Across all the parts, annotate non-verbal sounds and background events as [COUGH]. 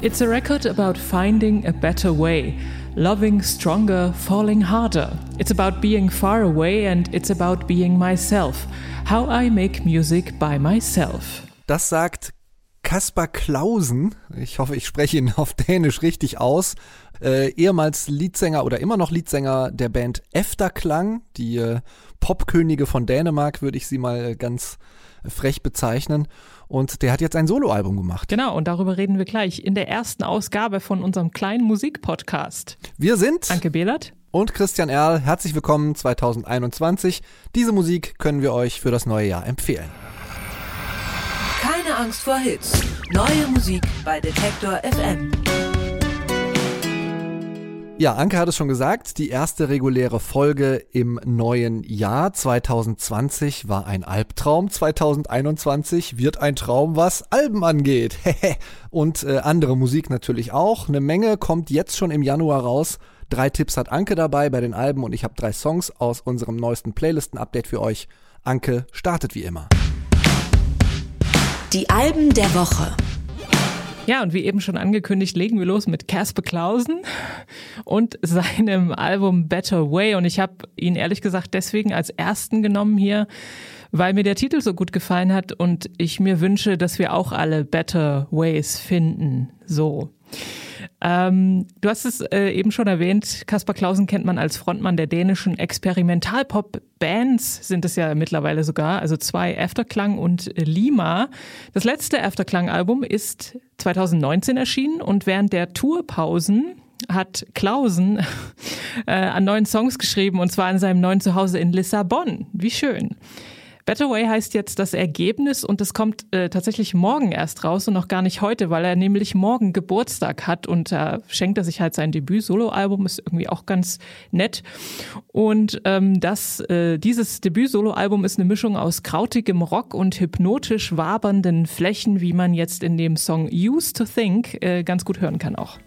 It's a record about finding a better way, loving stronger, falling harder. It's about being far away and it's about being myself. How I make music by myself. Das sagt Kaspar Klausen. Ich hoffe, ich spreche ihn auf Dänisch richtig aus. Äh, ehemals Leadsänger oder immer noch Leadsänger der Band Efterklang, die äh, Popkönige von Dänemark, würde ich sie mal ganz frech bezeichnen. Und der hat jetzt ein Soloalbum gemacht. Genau, und darüber reden wir gleich in der ersten Ausgabe von unserem kleinen Musikpodcast. Wir sind Anke Behlert und Christian Erl. Herzlich willkommen 2021. Diese Musik können wir euch für das neue Jahr empfehlen. Keine Angst vor Hits. Neue Musik bei Detektor FM. Ja, Anke hat es schon gesagt, die erste reguläre Folge im neuen Jahr 2020 war ein Albtraum, 2021 wird ein Traum, was Alben angeht. [LAUGHS] Und äh, andere Musik natürlich auch. Eine Menge kommt jetzt schon im Januar raus. Drei Tipps hat Anke dabei bei den Alben und ich habe drei Songs aus unserem neuesten Playlisten-Update für euch. Anke startet wie immer. Die Alben der Woche. Ja, und wie eben schon angekündigt, legen wir los mit Casper Clausen und seinem Album Better Way. Und ich habe ihn ehrlich gesagt deswegen als ersten genommen hier, weil mir der Titel so gut gefallen hat und ich mir wünsche, dass wir auch alle Better Ways finden. So. Ähm, du hast es äh, eben schon erwähnt, Kaspar Klausen kennt man als Frontmann der dänischen Experimentalpop-Bands, sind es ja mittlerweile sogar, also zwei Afterklang und Lima. Das letzte Afterklang-Album ist 2019 erschienen und während der Tourpausen hat Klausen äh, an neuen Songs geschrieben und zwar an seinem neuen Zuhause in Lissabon. Wie schön. Better Way heißt jetzt das Ergebnis und es kommt äh, tatsächlich morgen erst raus und noch gar nicht heute, weil er nämlich morgen Geburtstag hat und da schenkt er sich halt sein Debüt-Solo-Album, ist irgendwie auch ganz nett. Und ähm, das, äh, dieses Debüt-Solo-Album ist eine Mischung aus krautigem Rock und hypnotisch wabernden Flächen, wie man jetzt in dem Song Used to Think äh, ganz gut hören kann auch.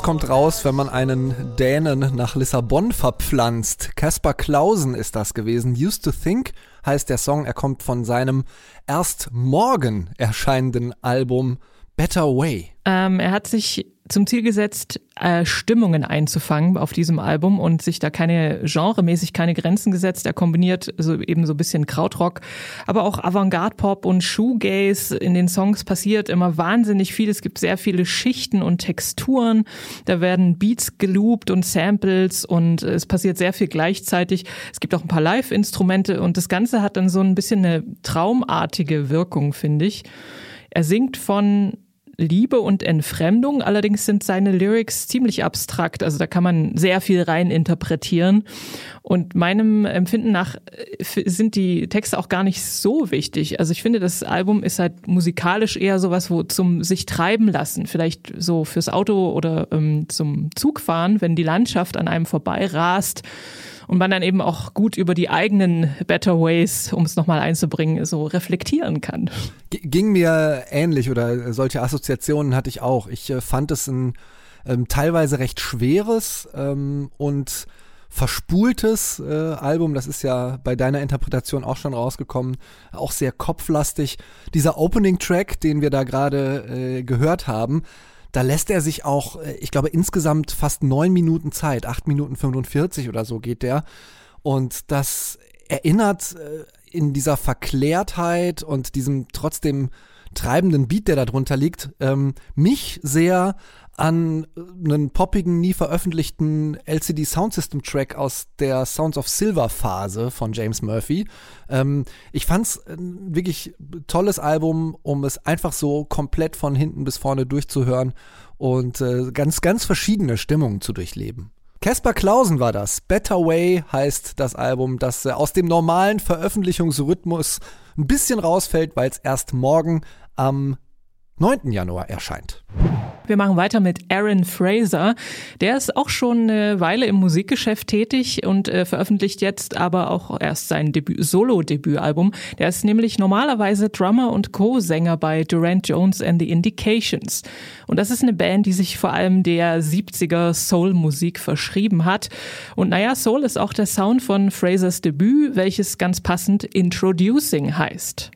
Das kommt raus, wenn man einen Dänen nach Lissabon verpflanzt. Caspar Clausen ist das gewesen. Used to Think heißt der Song. Er kommt von seinem erst morgen erscheinenden Album Better Way. Ähm, er hat sich zum Ziel gesetzt, äh, Stimmungen einzufangen auf diesem Album und sich da keine genremäßig keine Grenzen gesetzt. Er kombiniert so eben so ein bisschen Krautrock, aber auch Avantgarde-Pop und Shoegaze. In den Songs passiert immer wahnsinnig viel. Es gibt sehr viele Schichten und Texturen. Da werden Beats geloopt und Samples und es passiert sehr viel gleichzeitig. Es gibt auch ein paar Live-Instrumente und das Ganze hat dann so ein bisschen eine traumartige Wirkung, finde ich. Er singt von Liebe und Entfremdung. Allerdings sind seine Lyrics ziemlich abstrakt. Also da kann man sehr viel rein interpretieren. Und meinem Empfinden nach äh, sind die Texte auch gar nicht so wichtig. Also ich finde, das Album ist halt musikalisch eher sowas, wo zum sich treiben lassen. Vielleicht so fürs Auto oder ähm, zum Zugfahren, wenn die Landschaft an einem vorbei rast und man dann eben auch gut über die eigenen Better Ways, um es nochmal einzubringen, so reflektieren kann. Ging mir ähnlich oder solche Assoziationen hatte ich auch. Ich äh, fand es ein ähm, teilweise recht schweres ähm, und verspultes äh, Album, das ist ja bei deiner Interpretation auch schon rausgekommen, auch sehr kopflastig. Dieser Opening-Track, den wir da gerade äh, gehört haben, da lässt er sich auch, äh, ich glaube, insgesamt fast neun Minuten Zeit, acht Minuten 45 oder so geht der. Und das erinnert äh, in dieser Verklärtheit und diesem trotzdem treibenden Beat, der da drunter liegt, ähm, mich sehr an einen poppigen, nie veröffentlichten LCD Soundsystem Track aus der Sounds of Silver Phase von James Murphy. Ähm, ich fand's ein wirklich tolles Album, um es einfach so komplett von hinten bis vorne durchzuhören und äh, ganz, ganz verschiedene Stimmungen zu durchleben. Caspar Clausen war das. Better Way heißt das Album, das äh, aus dem normalen Veröffentlichungsrhythmus ein bisschen rausfällt, weil es erst morgen am 9. Januar erscheint. Wir machen weiter mit Aaron Fraser. Der ist auch schon eine Weile im Musikgeschäft tätig und äh, veröffentlicht jetzt aber auch erst sein Debüt, Solo-Debütalbum. Der ist nämlich normalerweise Drummer und Co-Sänger bei Durant Jones and the Indications. Und das ist eine Band, die sich vor allem der 70er Soul-Musik verschrieben hat. Und naja, Soul ist auch der Sound von Frasers Debüt, welches ganz passend Introducing heißt.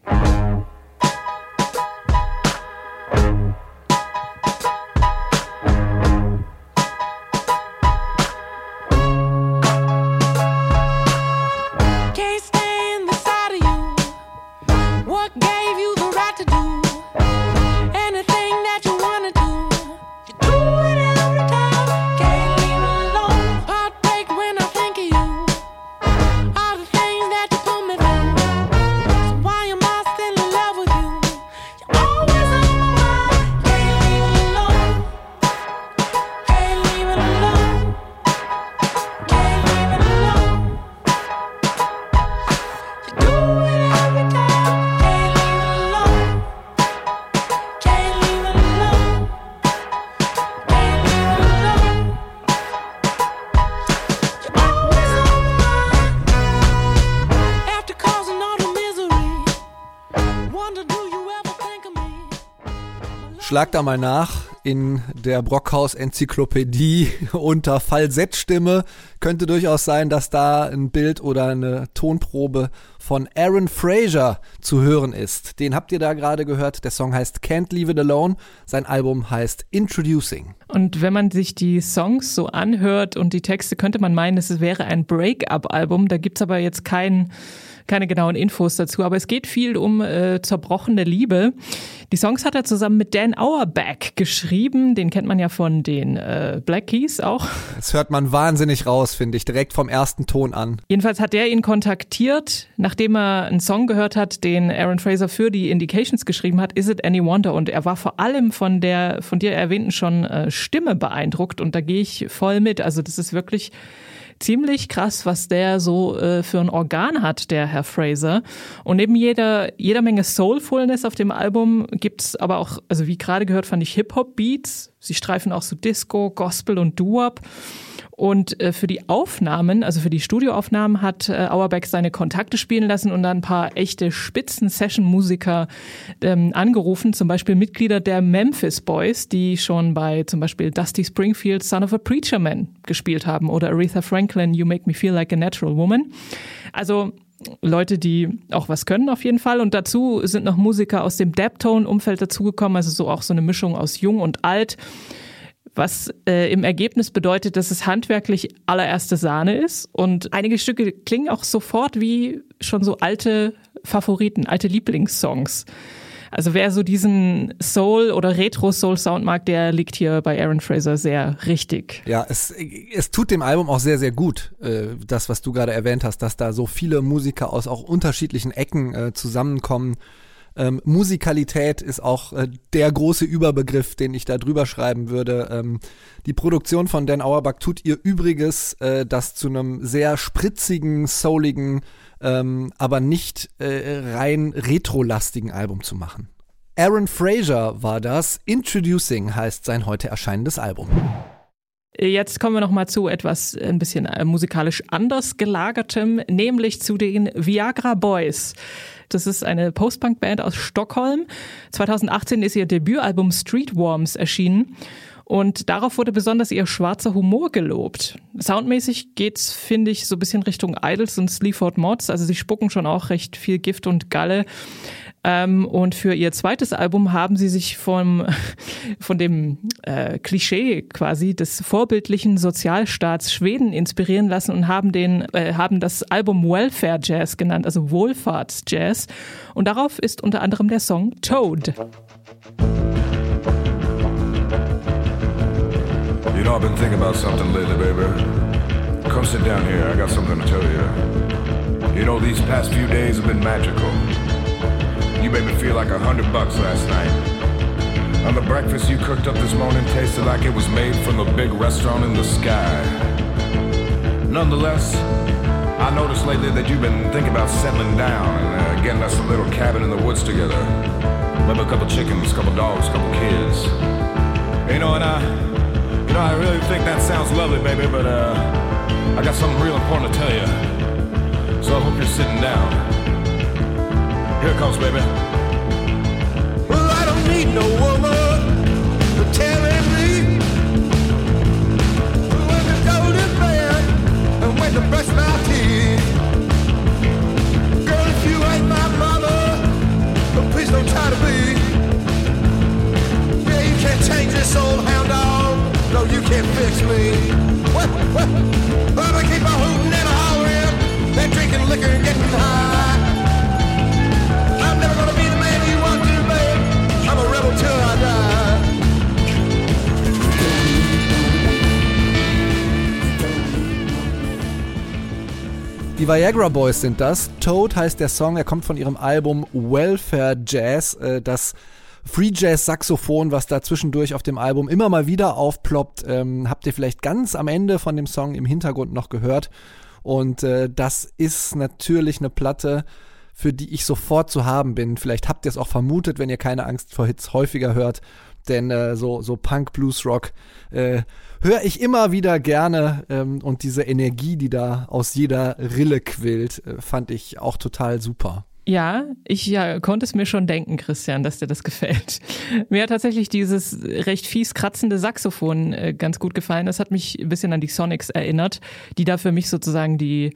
Da mal nach in der Brockhaus Enzyklopädie [LAUGHS] unter Falsettstimme. Könnte durchaus sein, dass da ein Bild oder eine Tonprobe von Aaron Fraser zu hören ist. Den habt ihr da gerade gehört. Der Song heißt Can't Leave It Alone. Sein Album heißt Introducing. Und wenn man sich die Songs so anhört und die Texte, könnte man meinen, es wäre ein Break-up-Album. Da gibt's aber jetzt keinen keine genauen Infos dazu, aber es geht viel um äh, zerbrochene Liebe. Die Songs hat er zusammen mit Dan Auerbach geschrieben, den kennt man ja von den äh, Black Keys auch. Das hört man wahnsinnig raus, finde ich, direkt vom ersten Ton an. Jedenfalls hat er ihn kontaktiert, nachdem er einen Song gehört hat, den Aaron Fraser für die Indications geschrieben hat, Is It Any Wonder? Und er war vor allem von der von dir erwähnten schon äh, Stimme beeindruckt und da gehe ich voll mit. Also das ist wirklich ziemlich krass, was der so äh, für ein Organ hat, der Herr Fraser. Und neben jeder, jeder Menge Soulfulness auf dem Album gibt's aber auch, also wie gerade gehört, fand ich Hip-Hop-Beats. Sie streifen auch so Disco, Gospel und Doo-Wop. Und äh, für die Aufnahmen, also für die Studioaufnahmen, hat äh, Auerbach seine Kontakte spielen lassen und dann ein paar echte Spitzen-Session-Musiker ähm, angerufen, zum Beispiel Mitglieder der Memphis Boys, die schon bei zum Beispiel Dusty Springfield Son of a Preacher Man gespielt haben oder Aretha Franklin You Make Me Feel Like a Natural Woman. Also Leute, die auch was können auf jeden Fall. Und dazu sind noch Musiker aus dem Deptone-Umfeld dazugekommen, also so auch so eine Mischung aus jung und alt was äh, im Ergebnis bedeutet, dass es handwerklich allererste Sahne ist. Und einige Stücke klingen auch sofort wie schon so alte Favoriten, alte Lieblingssongs. Also wer so diesen Soul- oder Retro-Soul-Sound mag, der liegt hier bei Aaron Fraser sehr richtig. Ja, es, es tut dem Album auch sehr, sehr gut, äh, das, was du gerade erwähnt hast, dass da so viele Musiker aus auch unterschiedlichen Ecken äh, zusammenkommen ähm, Musikalität ist auch äh, der große Überbegriff, den ich da drüber schreiben würde. Ähm, die Produktion von Dan Auerbach tut ihr Übriges, äh, das zu einem sehr spritzigen, souligen, ähm, aber nicht äh, rein retrolastigen Album zu machen. Aaron Fraser war das. Introducing heißt sein heute erscheinendes Album. Jetzt kommen wir noch mal zu etwas ein bisschen äh, musikalisch anders gelagertem, nämlich zu den Viagra Boys. Das ist eine Post-Punk-Band aus Stockholm. 2018 ist ihr Debütalbum Street Worms erschienen. Und darauf wurde besonders ihr schwarzer Humor gelobt. Soundmäßig geht's, finde ich, so ein bisschen Richtung Idols und Sleaford Mods. Also sie spucken schon auch recht viel Gift und Galle. Ähm, und für ihr zweites Album haben sie sich vom, [LAUGHS] von dem äh, Klischee quasi des vorbildlichen Sozialstaats Schweden inspirieren lassen und haben den, äh, haben das Album Welfare Jazz genannt, also Wohlfahrtsjazz. Und darauf ist unter anderem der Song Toad. You know, I've been thinking about something lately, baby. Come sit down here, I got something to tell you. You know, these past few days have been magical. You made me feel like a hundred bucks last night. And the breakfast you cooked up this morning tasted like it was made from a big restaurant in the sky. Nonetheless, I noticed lately that you've been thinking about settling down and uh, getting us a little cabin in the woods together. Maybe a couple chickens, a couple dogs, a couple kids. You know, and I you know, I really think that sounds lovely, baby, but uh, I got something real important to tell you. So I hope you're sitting down. Here it comes, baby. Well, I don't need no woman to tell me when to go to bed and when to brush my teeth. Girl, if you ain't my mother, please don't try to be. Yeah, you can't change this old hound dog. No, you can't fix me. What? What? I keep on hooting and hollering, and drinking liquor and getting high. Die Viagra Boys sind das. Toad heißt der Song, er kommt von ihrem Album Welfare Jazz, äh, das Free Jazz Saxophon, was da zwischendurch auf dem Album immer mal wieder aufploppt, ähm, habt ihr vielleicht ganz am Ende von dem Song im Hintergrund noch gehört. Und äh, das ist natürlich eine Platte, für die ich sofort zu haben bin. Vielleicht habt ihr es auch vermutet, wenn ihr keine Angst vor Hits häufiger hört. Denn äh, so, so Punk, Blues, Rock äh, höre ich immer wieder gerne. Ähm, und diese Energie, die da aus jeder Rille quillt, äh, fand ich auch total super. Ja, ich ja, konnte es mir schon denken, Christian, dass dir das gefällt. [LAUGHS] Mir hat tatsächlich dieses recht fies kratzende Saxophon äh, ganz gut gefallen. Das hat mich ein bisschen an die Sonics erinnert, die da für mich sozusagen die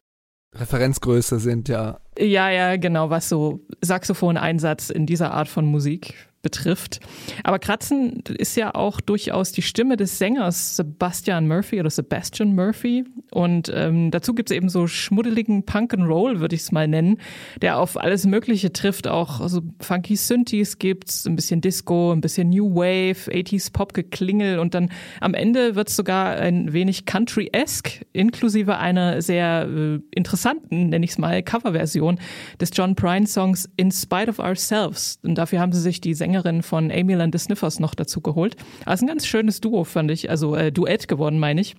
Referenzgröße sind, ja. Ja, ja, genau, was so Saxophoneinsatz in dieser Art von Musik betrifft. Aber Kratzen ist ja auch durchaus die Stimme des Sängers Sebastian Murphy oder Sebastian Murphy. Und ähm, dazu gibt es eben so schmuddeligen Punk Roll, würde ich es mal nennen, der auf alles Mögliche trifft. Auch so funky Synthes gibt's, ein bisschen Disco, ein bisschen New Wave, 80s Pop-Geklingel und dann am Ende wird es sogar ein wenig Country-esque, inklusive einer sehr äh, interessanten, nenne ich es mal, Coverversion des John Prine-Songs In Spite of Ourselves. Und dafür haben sie sich die Sänger Sängerin von Amy Land the Sniffers noch dazu geholt. Also ein ganz schönes Duo, fand ich. Also äh, Duett geworden, meine ich.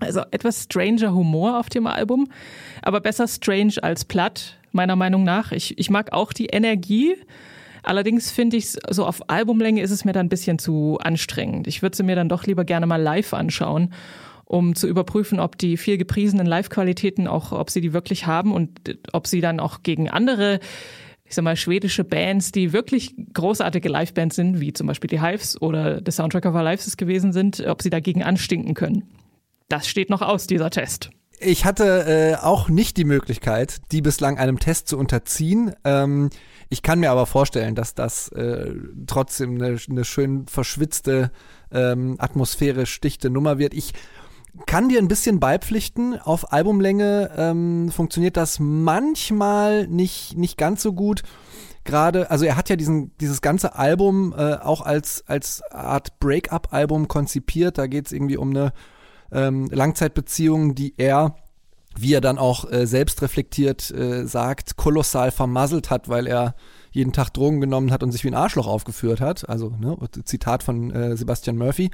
Also etwas stranger Humor auf dem Album, aber besser strange als platt, meiner Meinung nach. Ich, ich mag auch die Energie. Allerdings finde ich so auf Albumlänge ist es mir dann ein bisschen zu anstrengend. Ich würde sie mir dann doch lieber gerne mal live anschauen, um zu überprüfen, ob die viel gepriesenen Live-Qualitäten auch, ob sie die wirklich haben und ob sie dann auch gegen andere ich sag mal, schwedische Bands, die wirklich großartige Livebands sind, wie zum Beispiel die Hives oder The Soundtrack of Our Lives gewesen sind, ob sie dagegen anstinken können. Das steht noch aus, dieser Test. Ich hatte äh, auch nicht die Möglichkeit, die bislang einem Test zu unterziehen. Ähm, ich kann mir aber vorstellen, dass das äh, trotzdem eine, eine schön verschwitzte, ähm, atmosphärisch dichte Nummer wird. Ich kann dir ein bisschen beipflichten. Auf Albumlänge ähm, funktioniert das manchmal nicht, nicht ganz so gut. Gerade, also er hat ja diesen, dieses ganze Album äh, auch als, als Art Break-up-Album konzipiert. Da geht es irgendwie um eine ähm, Langzeitbeziehung, die er, wie er dann auch äh, selbst reflektiert äh, sagt, kolossal vermasselt hat, weil er jeden Tag Drogen genommen hat und sich wie ein Arschloch aufgeführt hat. Also, ne, Zitat von äh, Sebastian Murphy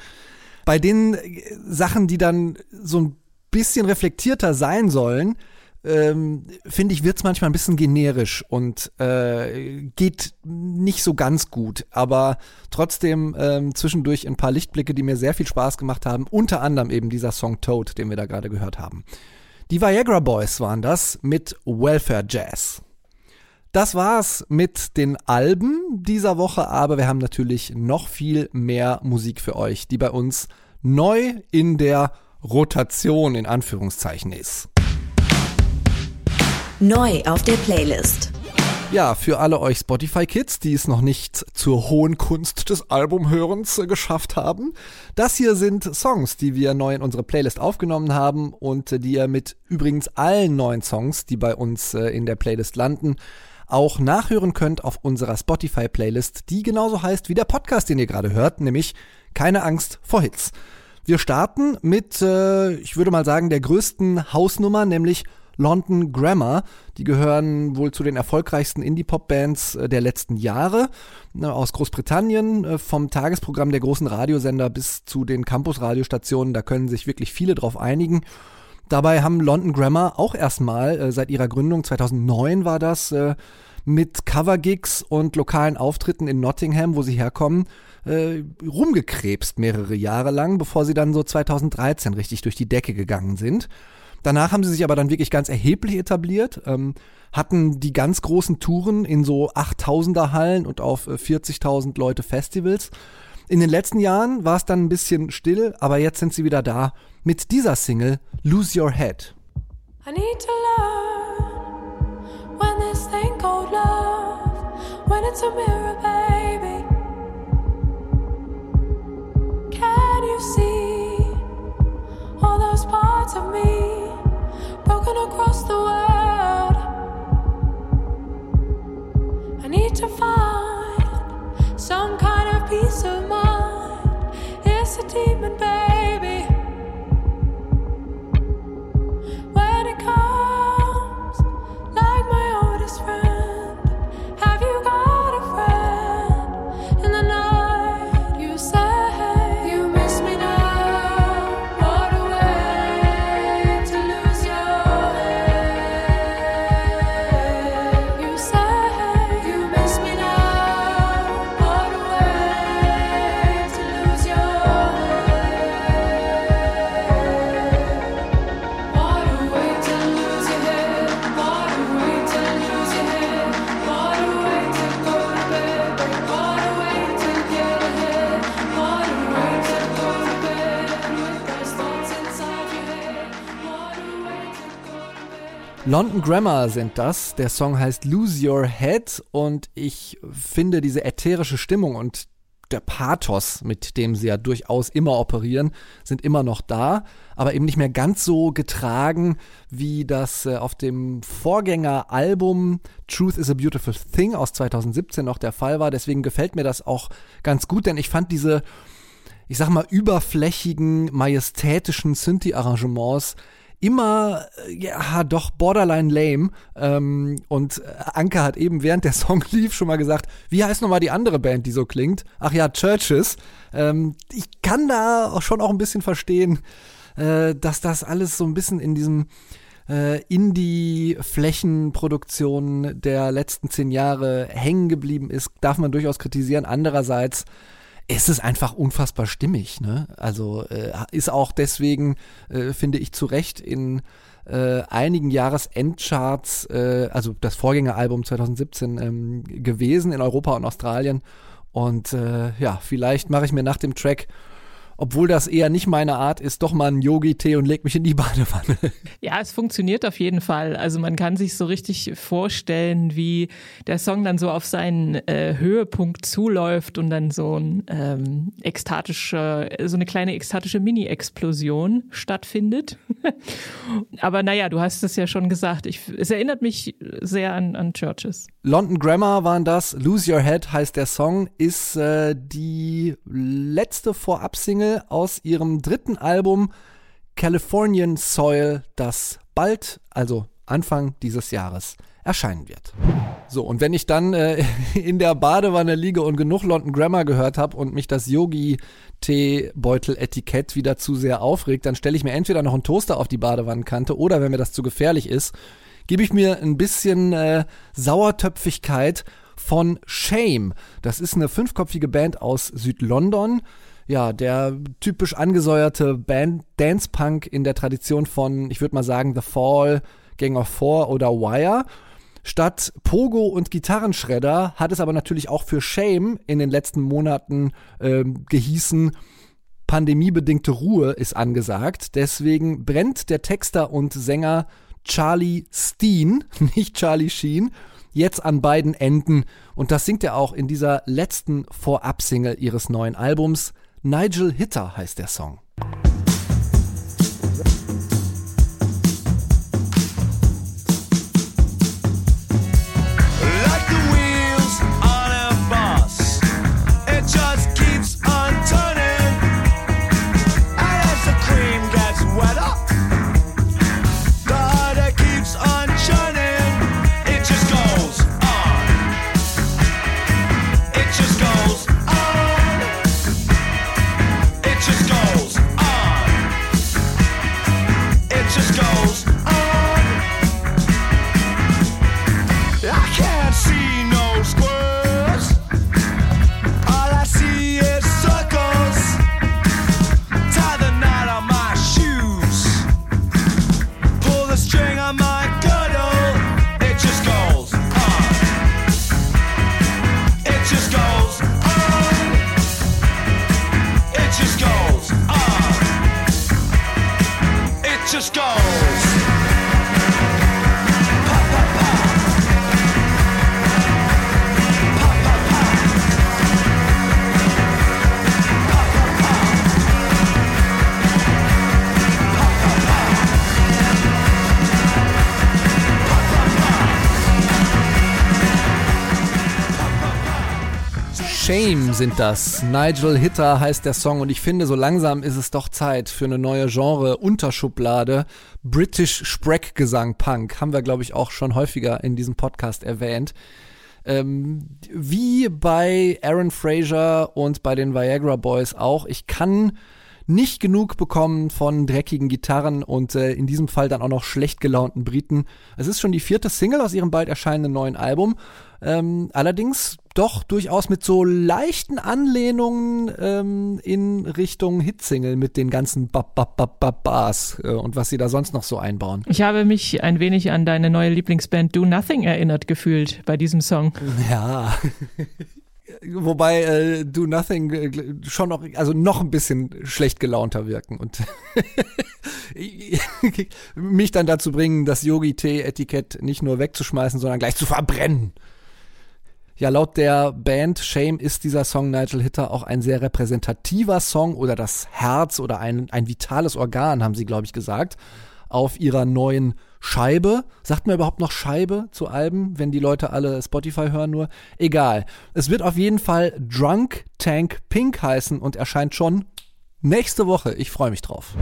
bei den äh, Sachen, die dann so ein bisschen reflektierter sein sollen, ähm, finde ich, wird es manchmal ein bisschen generisch und äh, geht nicht so ganz gut. Aber trotzdem ähm, zwischendurch ein paar Lichtblicke, die mir sehr viel Spaß gemacht haben. Unter anderem eben dieser Song Toad, den wir da gerade gehört haben. Die Viagra Boys waren das mit Welfare Jazz. Das war's mit den Alben dieser Woche, aber wir haben natürlich noch viel mehr Musik für euch, die bei uns neu in der Rotation in Anführungszeichen ist. Neu auf der Playlist. Ja, für alle euch Spotify-Kids, die es noch nicht zur hohen Kunst des Albumhörens äh, geschafft haben. Das hier sind Songs, die wir neu in unsere Playlist aufgenommen haben und äh, die ihr mit übrigens allen neuen Songs, die bei uns äh, in der Playlist landen, auch nachhören könnt auf unserer Spotify-Playlist, die genauso heißt wie der Podcast, den ihr gerade hört, nämlich Keine Angst vor Hits. Wir starten mit, äh, ich würde mal sagen, der größten Hausnummer, nämlich London Grammar. Die gehören wohl zu den erfolgreichsten Indie-Pop-Bands äh, der letzten Jahre ne, aus Großbritannien. Äh, vom Tagesprogramm der großen Radiosender bis zu den Campus-Radiostationen, da können sich wirklich viele drauf einigen. Dabei haben London Grammar auch erstmal äh, seit ihrer Gründung 2009 war das äh, mit Covergigs und lokalen Auftritten in Nottingham, wo sie herkommen, äh, rumgekrebst mehrere Jahre lang, bevor sie dann so 2013 richtig durch die Decke gegangen sind. Danach haben sie sich aber dann wirklich ganz erheblich etabliert, ähm, hatten die ganz großen Touren in so 8000er Hallen und auf 40.000 äh, Leute Festivals. In den letzten Jahren war es dann ein bisschen still, aber jetzt sind sie wieder da mit dieser Single Lose Your Head. I need to learn when this thing called love, when it's a mirror, baby. Can you see all those parts of me? broken across the world. I need to find some kind demon, baby. London Grammar sind das. Der Song heißt Lose Your Head und ich finde diese ätherische Stimmung und der Pathos, mit dem sie ja durchaus immer operieren, sind immer noch da, aber eben nicht mehr ganz so getragen, wie das äh, auf dem Vorgängeralbum Truth is a Beautiful Thing aus 2017 noch der Fall war. Deswegen gefällt mir das auch ganz gut, denn ich fand diese, ich sag mal, überflächigen, majestätischen Synthi-Arrangements immer, äh, ja, doch borderline lame. Ähm, und äh, Anke hat eben während der [LAUGHS] Song lief schon mal gesagt, wie heißt nochmal die andere Band, die so klingt? Ach ja, Churches. Ähm, ich kann da schon auch ein bisschen verstehen, äh, dass das alles so ein bisschen in diesem äh, Indie-Flächenproduktion der letzten zehn Jahre hängen geblieben ist, darf man durchaus kritisieren. Andererseits ist es einfach unfassbar stimmig. Ne? Also äh, ist auch deswegen, äh, finde ich, zu Recht in äh, einigen Jahresendcharts, äh, also das Vorgängeralbum 2017 ähm, gewesen in Europa und Australien. Und äh, ja, vielleicht mache ich mir nach dem Track obwohl das eher nicht meine Art ist, doch mal einen Yogi-Tee und leg mich in die Badewanne. Ja, es funktioniert auf jeden Fall. Also man kann sich so richtig vorstellen, wie der Song dann so auf seinen äh, Höhepunkt zuläuft und dann so ein ähm, ekstatische, so eine kleine ekstatische Mini-Explosion stattfindet. [LAUGHS] Aber naja, du hast es ja schon gesagt. Ich, es erinnert mich sehr an, an Churches. London Grammar waren das. Lose Your Head heißt der Song, ist äh, die letzte Vorab-Single aus ihrem dritten Album Californian Soil, das bald, also Anfang dieses Jahres, erscheinen wird. So, und wenn ich dann äh, [LAUGHS] in der Badewanne liege und genug London Grammar gehört habe und mich das Yogi-Teebeutel-Etikett wieder zu sehr aufregt, dann stelle ich mir entweder noch einen Toaster auf die Badewannenkante oder, wenn mir das zu gefährlich ist, gebe ich mir ein bisschen äh, Sauertöpfigkeit von Shame. Das ist eine fünfköpfige Band aus Südlondon. Ja, der typisch angesäuerte Band Dance Punk in der Tradition von, ich würde mal sagen, The Fall, Gang of Four oder Wire. Statt Pogo und Gitarrenschredder hat es aber natürlich auch für Shame in den letzten Monaten ähm, gehießen, pandemiebedingte Ruhe ist angesagt. Deswegen brennt der Texter und Sänger Charlie Steen, [LAUGHS] nicht Charlie Sheen, jetzt an beiden Enden. Und das singt er auch in dieser letzten Vorab-Single ihres neuen Albums. Nigel Hitter heißt der Song. Shame sind das. Nigel Hitter heißt der Song und ich finde, so langsam ist es doch Zeit für eine neue Genre-Unterschublade. British Sprague-Gesang Punk. Haben wir, glaube ich, auch schon häufiger in diesem Podcast erwähnt. Ähm, wie bei Aaron Fraser und bei den Viagra Boys auch. Ich kann nicht genug bekommen von dreckigen Gitarren und äh, in diesem Fall dann auch noch schlecht gelaunten Briten. Es ist schon die vierte Single aus ihrem bald erscheinenden neuen Album. Ähm, allerdings doch durchaus mit so leichten Anlehnungen ähm, in Richtung Hitsingle mit den ganzen Bab Bab Bab Bab Bars äh, und was sie da sonst noch so einbauen. Ich habe mich ein wenig an deine neue Lieblingsband Do Nothing erinnert gefühlt bei diesem Song. Ja. [LAUGHS] Wobei äh, Do Nothing äh, schon noch, also noch ein bisschen schlecht gelaunter wirken und [LAUGHS] mich dann dazu bringen, das Yogi-Tee-Etikett nicht nur wegzuschmeißen, sondern gleich zu verbrennen. Ja, laut der Band Shame ist dieser Song Nigel Hitter auch ein sehr repräsentativer Song oder das Herz oder ein, ein vitales Organ, haben sie, glaube ich, gesagt, auf ihrer neuen Scheibe. Sagt man überhaupt noch Scheibe zu Alben, wenn die Leute alle Spotify hören nur? Egal. Es wird auf jeden Fall Drunk Tank Pink heißen und erscheint schon nächste Woche. Ich freue mich drauf.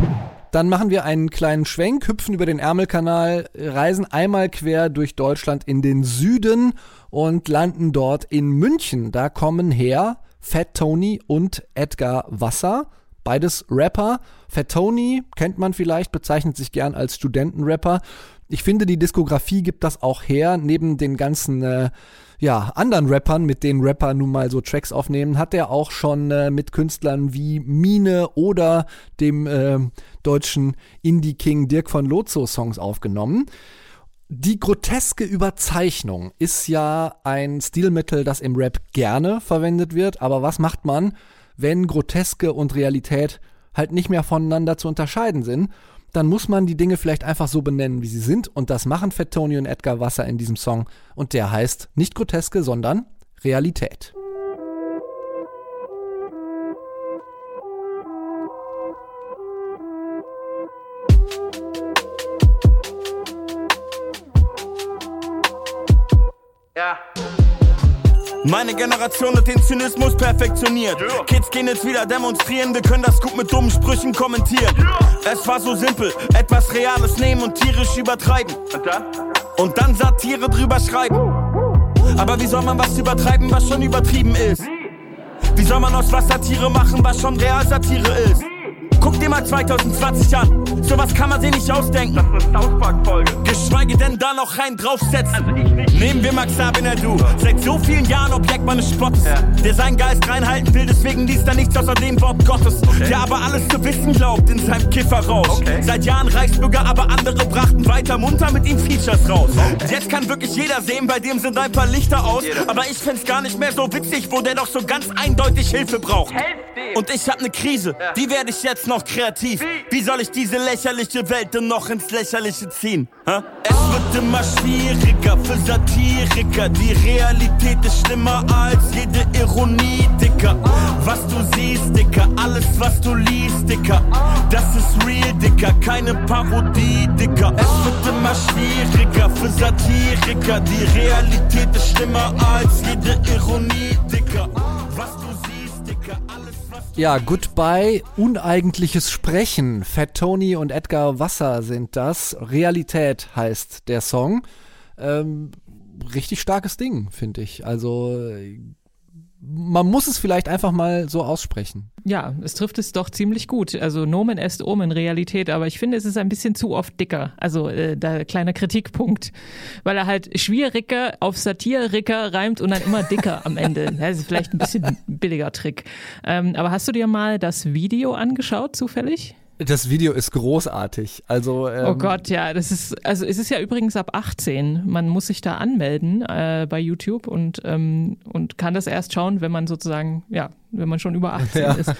Dann machen wir einen kleinen Schwenk, hüpfen über den Ärmelkanal, reisen einmal quer durch Deutschland in den Süden und landen dort in München. Da kommen her Fat Tony und Edgar Wasser. Beides Rapper. Fat Tony kennt man vielleicht, bezeichnet sich gern als Studentenrapper. Ich finde, die Diskografie gibt das auch her. Neben den ganzen äh, ja, anderen Rappern, mit denen Rapper nun mal so Tracks aufnehmen, hat er auch schon äh, mit Künstlern wie Mine oder dem äh, deutschen Indie-King Dirk von Lozo Songs aufgenommen. Die groteske Überzeichnung ist ja ein Stilmittel, das im Rap gerne verwendet wird, aber was macht man, wenn Groteske und Realität halt nicht mehr voneinander zu unterscheiden sind? Dann muss man die Dinge vielleicht einfach so benennen, wie sie sind. Und das machen Fat Tony und Edgar Wasser in diesem Song. Und der heißt nicht Groteske, sondern Realität. Meine Generation hat den Zynismus perfektioniert. Kids gehen jetzt wieder demonstrieren, wir können das gut mit dummen Sprüchen kommentieren. Es war so simpel, etwas Reales nehmen und tierisch übertreiben. Und dann? und dann Satire drüber schreiben. Aber wie soll man was übertreiben, was schon übertrieben ist? Wie soll man aus was Satire machen, was schon real Satire ist? Guck dir mal 2020 an. Sowas kann man sich nicht ausdenken. Das ist eine South Park-Folge. Geschweige denn da noch rein draufsetzen. Also ich nicht. Nehmen wir Max Abinadu. Seit so vielen Jahren Objekt meines Spottes. Ja. Der seinen Geist reinhalten will, deswegen liest er nichts außer dem Wort Gottes. Okay. Der aber alles zu wissen glaubt in seinem Kifferrausch. Okay. Seit Jahren Reichsbürger, aber andere brachten weiter munter mit ihm Features raus. Okay. Jetzt kann wirklich jeder sehen, bei dem sind ein paar Lichter aus. Jeder. Aber ich find's gar nicht mehr so witzig, wo der doch so ganz eindeutig Hilfe braucht. Und ich hab ne Krise, ja. die werde ich jetzt noch kreativ. Wie soll ich diese lächerliche Welt denn noch ins Lächerliche ziehen? Es wird immer schwieriger für Satiriker. Die Realität ist schlimmer als jede Ironie, Dicker. Was du siehst, Dicker, alles was du liest, Dicker. Das ist real, Dicker, keine Parodie, Dicker. Es wird immer schwieriger für Satiriker. Die Realität ist schlimmer als jede Ironie, Dicker. Was du siehst, Dicker, alles ja, Goodbye, uneigentliches Sprechen. Fat Tony und Edgar Wasser sind das. Realität heißt der Song. Ähm, richtig starkes Ding, finde ich. Also man muss es vielleicht einfach mal so aussprechen. Ja, es trifft es doch ziemlich gut. Also Nomen est Omen, Realität, aber ich finde, es ist ein bisschen zu oft dicker. Also äh, da kleiner Kritikpunkt, weil er halt schwieriger auf Satiriker reimt und dann immer dicker am Ende. [LAUGHS] Das ist vielleicht ein bisschen billiger Trick. Ähm, aber hast du dir mal das Video angeschaut, zufällig? Das Video ist großartig. Also ähm oh Gott, ja, das ist also es ist ja übrigens ab 18. Man muss sich da anmelden äh, bei YouTube und ähm, und kann das erst schauen, wenn man sozusagen ja, wenn man schon über 18 [LAUGHS] ja. ist.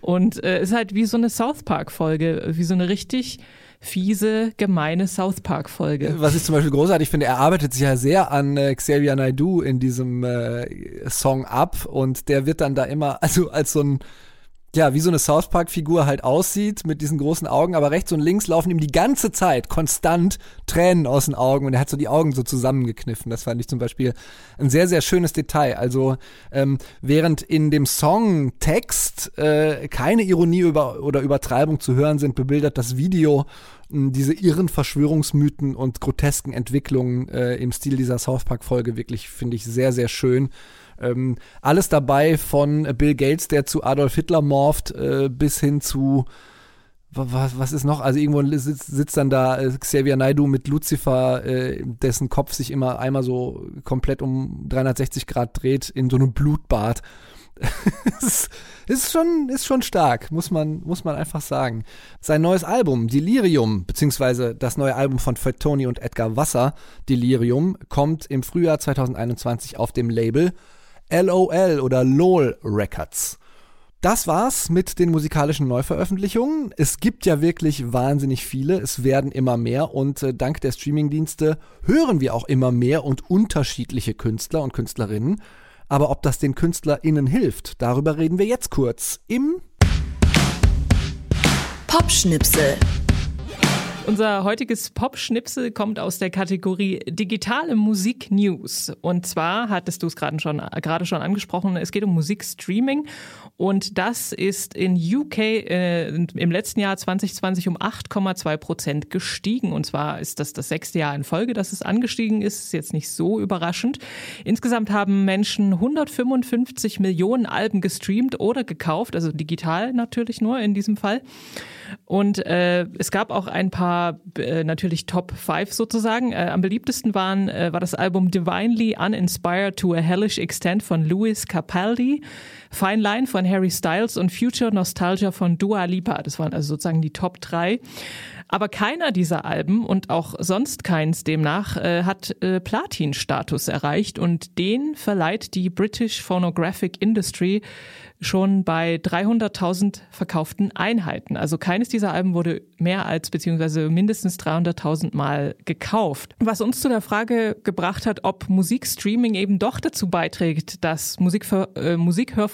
Und äh, ist halt wie so eine South Park Folge, wie so eine richtig fiese, gemeine South Park Folge. Was ich zum Beispiel großartig finde, er arbeitet sich ja sehr an äh, Xavier Naidoo in diesem äh, Song ab und der wird dann da immer also als so ein ja, wie so eine South Park-Figur halt aussieht, mit diesen großen Augen, aber rechts und links laufen ihm die ganze Zeit konstant Tränen aus den Augen und er hat so die Augen so zusammengekniffen. Das fand ich zum Beispiel ein sehr, sehr schönes Detail. Also ähm, während in dem Songtext äh, keine Ironie über, oder Übertreibung zu hören sind, bebildert das Video äh, diese irren Verschwörungsmythen und grotesken Entwicklungen äh, im Stil dieser South Park-Folge wirklich, finde ich, sehr, sehr schön. Ähm, alles dabei von Bill Gates, der zu Adolf Hitler morpht, äh, bis hin zu was, was ist noch? Also irgendwo sitzt, sitzt dann da äh, Xavier Naidu mit Lucifer, äh, dessen Kopf sich immer einmal so komplett um 360 Grad dreht in so einem Blutbad. [LAUGHS] ist, ist, schon, ist schon stark, muss man, muss man einfach sagen. Sein neues Album, Delirium, beziehungsweise das neue Album von Fred Tony und Edgar Wasser, Delirium, kommt im Frühjahr 2021 auf dem Label LOL oder LOL Records. Das war's mit den musikalischen Neuveröffentlichungen. Es gibt ja wirklich wahnsinnig viele, es werden immer mehr und äh, dank der Streamingdienste hören wir auch immer mehr und unterschiedliche Künstler und Künstlerinnen. Aber ob das den KünstlerInnen hilft, darüber reden wir jetzt kurz im Popschnipsel. Unser heutiges Pop-Schnipsel kommt aus der Kategorie Digitale Musik News. Und zwar hattest du es gerade schon, schon angesprochen, es geht um Musikstreaming. Und das ist in UK äh, im letzten Jahr 2020 um 8,2 Prozent gestiegen. Und zwar ist das das sechste Jahr in Folge, dass es angestiegen ist. Ist jetzt nicht so überraschend. Insgesamt haben Menschen 155 Millionen Alben gestreamt oder gekauft, also digital natürlich nur in diesem Fall. Und äh, es gab auch ein paar äh, natürlich Top 5 sozusagen. Äh, am beliebtesten waren, äh, war das Album Divinely Uninspired to a Hellish Extent von Louis Capaldi, Fine Line von Harry Styles und Future Nostalgia von Dua Lipa. Das waren also sozusagen die Top 3. Aber keiner dieser Alben und auch sonst keins demnach äh, hat äh, Platin-Status erreicht und den verleiht die British Phonographic Industry schon bei 300.000 verkauften Einheiten. Also keines dieser Alben wurde mehr als beziehungsweise mindestens 300.000 Mal gekauft. Was uns zu der Frage gebracht hat, ob Musikstreaming eben doch dazu beiträgt, das Musikver äh,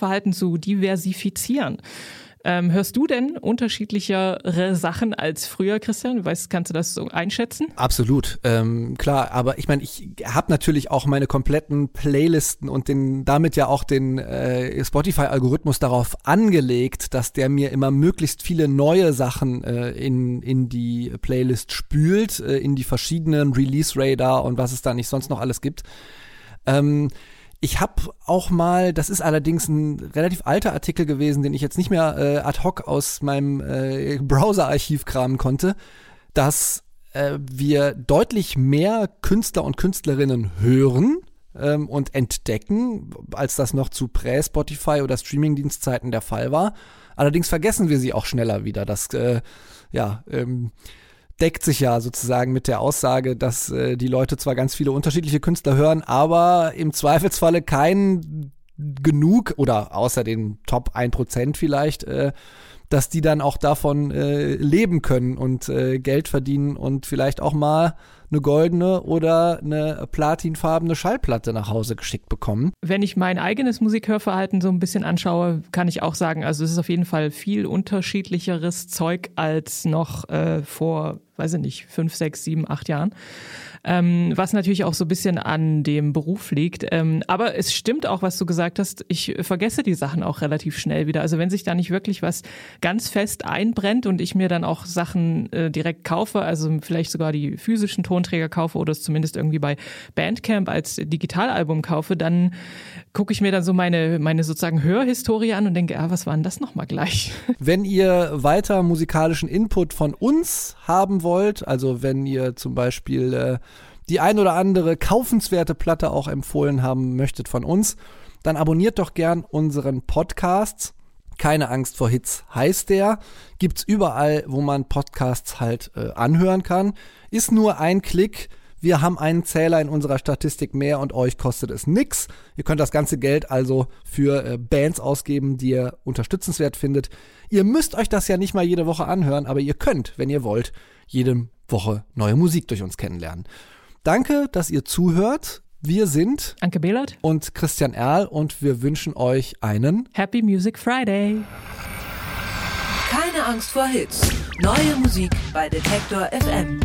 Musikhörverhalten zu diversifizieren. Ähm, hörst du denn unterschiedlichere Sachen als früher, Christian? Weißt, kannst du das so einschätzen? Absolut, ähm, klar. Aber ich meine, ich habe natürlich auch meine kompletten Playlisten und den damit ja auch den äh, Spotify-Algorithmus darauf angelegt, dass der mir immer möglichst viele neue Sachen äh, in, in die Playlist spült, äh, in die verschiedenen Release-Radar und was es da nicht sonst noch alles gibt. Ähm, ich habe auch mal, das ist allerdings ein relativ alter Artikel gewesen, den ich jetzt nicht mehr äh, ad hoc aus meinem äh, Browser-Archiv kramen konnte, dass äh, wir deutlich mehr Künstler und Künstlerinnen hören ähm, und entdecken, als das noch zu Prä-Spotify oder Streamingdienstzeiten der Fall war. Allerdings vergessen wir sie auch schneller wieder. Das, äh, ja, ähm, deckt sich ja sozusagen mit der Aussage, dass äh, die Leute zwar ganz viele unterschiedliche Künstler hören, aber im Zweifelsfalle kein genug oder außer den Top 1% vielleicht, äh, dass die dann auch davon äh, leben können und äh, Geld verdienen und vielleicht auch mal eine goldene oder eine platinfarbene Schallplatte nach Hause geschickt bekommen. Wenn ich mein eigenes Musikhörverhalten so ein bisschen anschaue, kann ich auch sagen, also es ist auf jeden Fall viel unterschiedlicheres Zeug als noch äh, vor, weiß ich nicht, fünf, sechs, sieben, acht Jahren ähm, was natürlich auch so ein bisschen an dem Beruf liegt. Ähm, aber es stimmt auch, was du gesagt hast, ich vergesse die Sachen auch relativ schnell wieder. Also wenn sich da nicht wirklich was ganz fest einbrennt und ich mir dann auch Sachen äh, direkt kaufe, also vielleicht sogar die physischen Tonträger kaufe oder es zumindest irgendwie bei Bandcamp als Digitalalbum kaufe, dann gucke ich mir dann so meine, meine sozusagen Hörhistorie an und denke, ah, was war denn das nochmal gleich? [LAUGHS] Wenn ihr weiter musikalischen Input von uns haben wollt, also wenn ihr zum Beispiel äh, die ein oder andere kaufenswerte Platte auch empfohlen haben möchtet von uns, dann abonniert doch gern unseren Podcast. Keine Angst vor Hits heißt der. Gibt's überall, wo man Podcasts halt äh, anhören kann. Ist nur ein Klick. Wir haben einen Zähler in unserer Statistik mehr und euch kostet es nix. Ihr könnt das ganze Geld also für äh, Bands ausgeben, die ihr unterstützenswert findet. Ihr müsst euch das ja nicht mal jede Woche anhören, aber ihr könnt, wenn ihr wollt, jede Woche neue Musik durch uns kennenlernen. Danke, dass ihr zuhört. Wir sind Anke Behlert und Christian Erl und wir wünschen euch einen Happy Music Friday. Keine Angst vor Hits. Neue Musik bei Detektor FM.